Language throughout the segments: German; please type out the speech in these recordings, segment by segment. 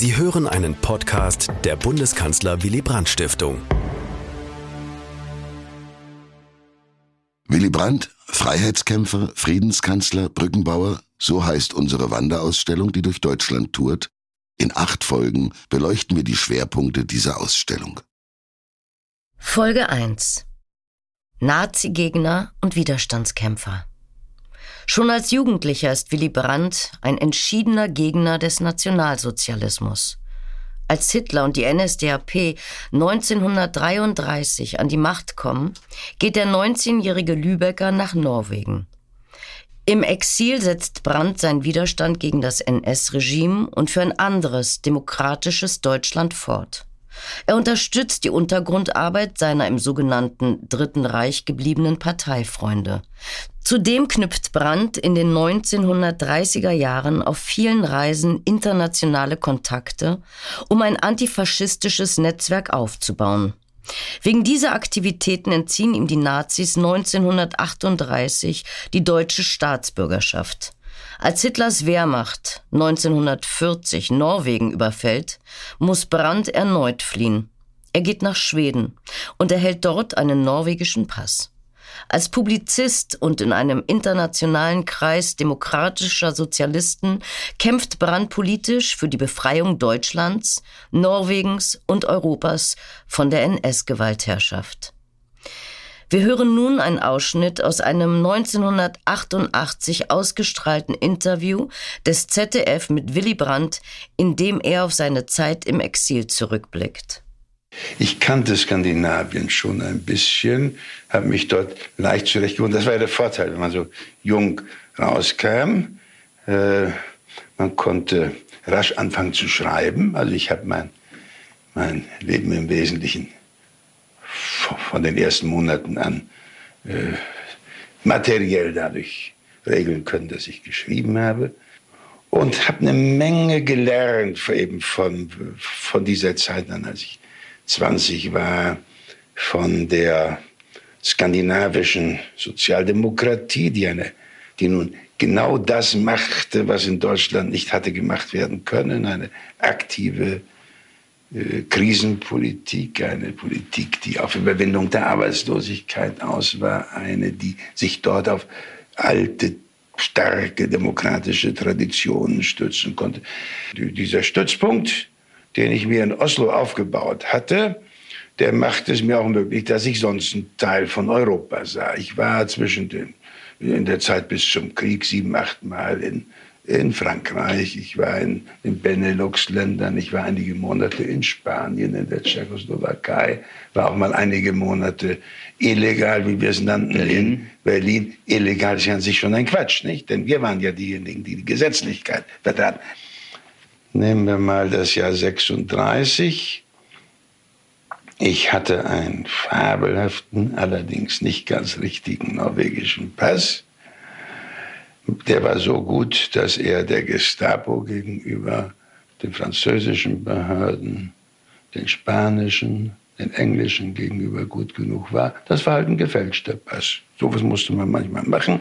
Sie hören einen Podcast der Bundeskanzler Willy Brandt Stiftung. Willy Brandt, Freiheitskämpfer, Friedenskanzler, Brückenbauer, so heißt unsere Wanderausstellung, die durch Deutschland tourt. In acht Folgen beleuchten wir die Schwerpunkte dieser Ausstellung. Folge 1 Nazi-Gegner und Widerstandskämpfer Schon als Jugendlicher ist Willy Brandt ein entschiedener Gegner des Nationalsozialismus. Als Hitler und die NSDAP 1933 an die Macht kommen, geht der 19-jährige Lübecker nach Norwegen. Im Exil setzt Brandt seinen Widerstand gegen das NS-Regime und für ein anderes, demokratisches Deutschland fort. Er unterstützt die Untergrundarbeit seiner im sogenannten Dritten Reich gebliebenen Parteifreunde. Zudem knüpft Brandt in den 1930er Jahren auf vielen Reisen internationale Kontakte, um ein antifaschistisches Netzwerk aufzubauen. Wegen dieser Aktivitäten entziehen ihm die Nazis 1938 die deutsche Staatsbürgerschaft. Als Hitlers Wehrmacht 1940 Norwegen überfällt, muss Brandt erneut fliehen. Er geht nach Schweden und erhält dort einen norwegischen Pass. Als Publizist und in einem internationalen Kreis demokratischer Sozialisten kämpft Brandt politisch für die Befreiung Deutschlands, Norwegens und Europas von der NS-Gewaltherrschaft. Wir hören nun einen Ausschnitt aus einem 1988 ausgestrahlten Interview des ZDF mit Willy Brandt, in dem er auf seine Zeit im Exil zurückblickt. Ich kannte Skandinavien schon ein bisschen, habe mich dort leicht zurechtgefunden. Das war ja der Vorteil, wenn man so jung rauskam. Äh, man konnte rasch anfangen zu schreiben. Also ich habe mein, mein Leben im Wesentlichen von den ersten Monaten an äh, materiell dadurch regeln können, dass ich geschrieben habe. Und habe eine Menge gelernt eben von, von dieser Zeit an, als ich 20 war, von der skandinavischen Sozialdemokratie, die, eine, die nun genau das machte, was in Deutschland nicht hatte gemacht werden können, eine aktive äh, Krisenpolitik, eine Politik, die auf Überwindung der Arbeitslosigkeit aus war, eine, die sich dort auf alte, starke demokratische Traditionen stützen konnte. Dieser Stützpunkt, den ich mir in Oslo aufgebaut hatte, der macht es mir auch möglich, dass ich sonst ein Teil von Europa sah. Ich war zwischen den, in der Zeit bis zum Krieg sieben, acht Mal in in Frankreich, ich war in den Benelux-Ländern, ich war einige Monate in Spanien, in der Tschechoslowakei, war auch mal einige Monate illegal, wie wir es nannten, Berlin. in Berlin. Illegal ist ja an sich schon ein Quatsch, nicht? Denn wir waren ja diejenigen, die die Gesetzlichkeit vertraten. Nehmen wir mal das Jahr 36. Ich hatte einen fabelhaften, allerdings nicht ganz richtigen norwegischen Pass der war so gut, dass er der Gestapo gegenüber den französischen Behörden, den spanischen, den englischen gegenüber gut genug war. Das war halt ein gefälschter Pass. So was musste man manchmal machen,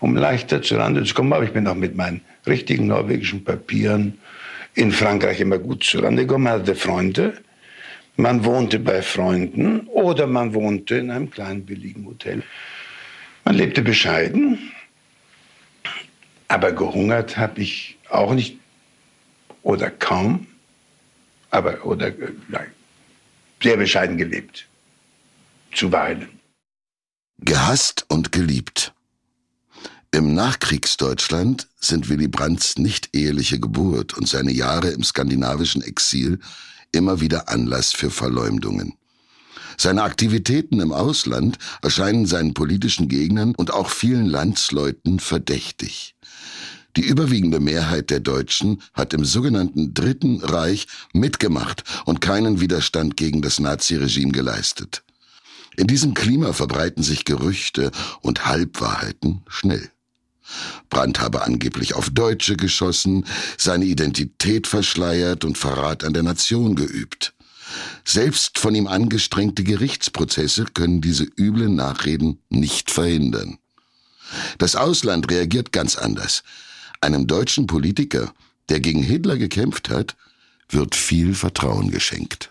um leichter zu Rande zu kommen. Aber ich bin auch mit meinen richtigen norwegischen Papieren in Frankreich immer gut zu Rande gekommen. Man hatte Freunde. Man wohnte bei Freunden oder man wohnte in einem kleinen billigen Hotel. Man lebte bescheiden, aber gehungert habe ich auch nicht oder kaum, aber oder nein, sehr bescheiden gelebt. Zuweilen. Gehasst und geliebt. Im Nachkriegsdeutschland sind Willy Brandts nicht eheliche Geburt und seine Jahre im skandinavischen Exil immer wieder Anlass für Verleumdungen. Seine Aktivitäten im Ausland erscheinen seinen politischen Gegnern und auch vielen Landsleuten verdächtig. Die überwiegende Mehrheit der Deutschen hat im sogenannten Dritten Reich mitgemacht und keinen Widerstand gegen das Naziregime geleistet. In diesem Klima verbreiten sich Gerüchte und Halbwahrheiten schnell. Brandt habe angeblich auf Deutsche geschossen, seine Identität verschleiert und Verrat an der Nation geübt. Selbst von ihm angestrengte Gerichtsprozesse können diese üblen Nachreden nicht verhindern. Das Ausland reagiert ganz anders. Einem deutschen Politiker, der gegen Hitler gekämpft hat, wird viel Vertrauen geschenkt.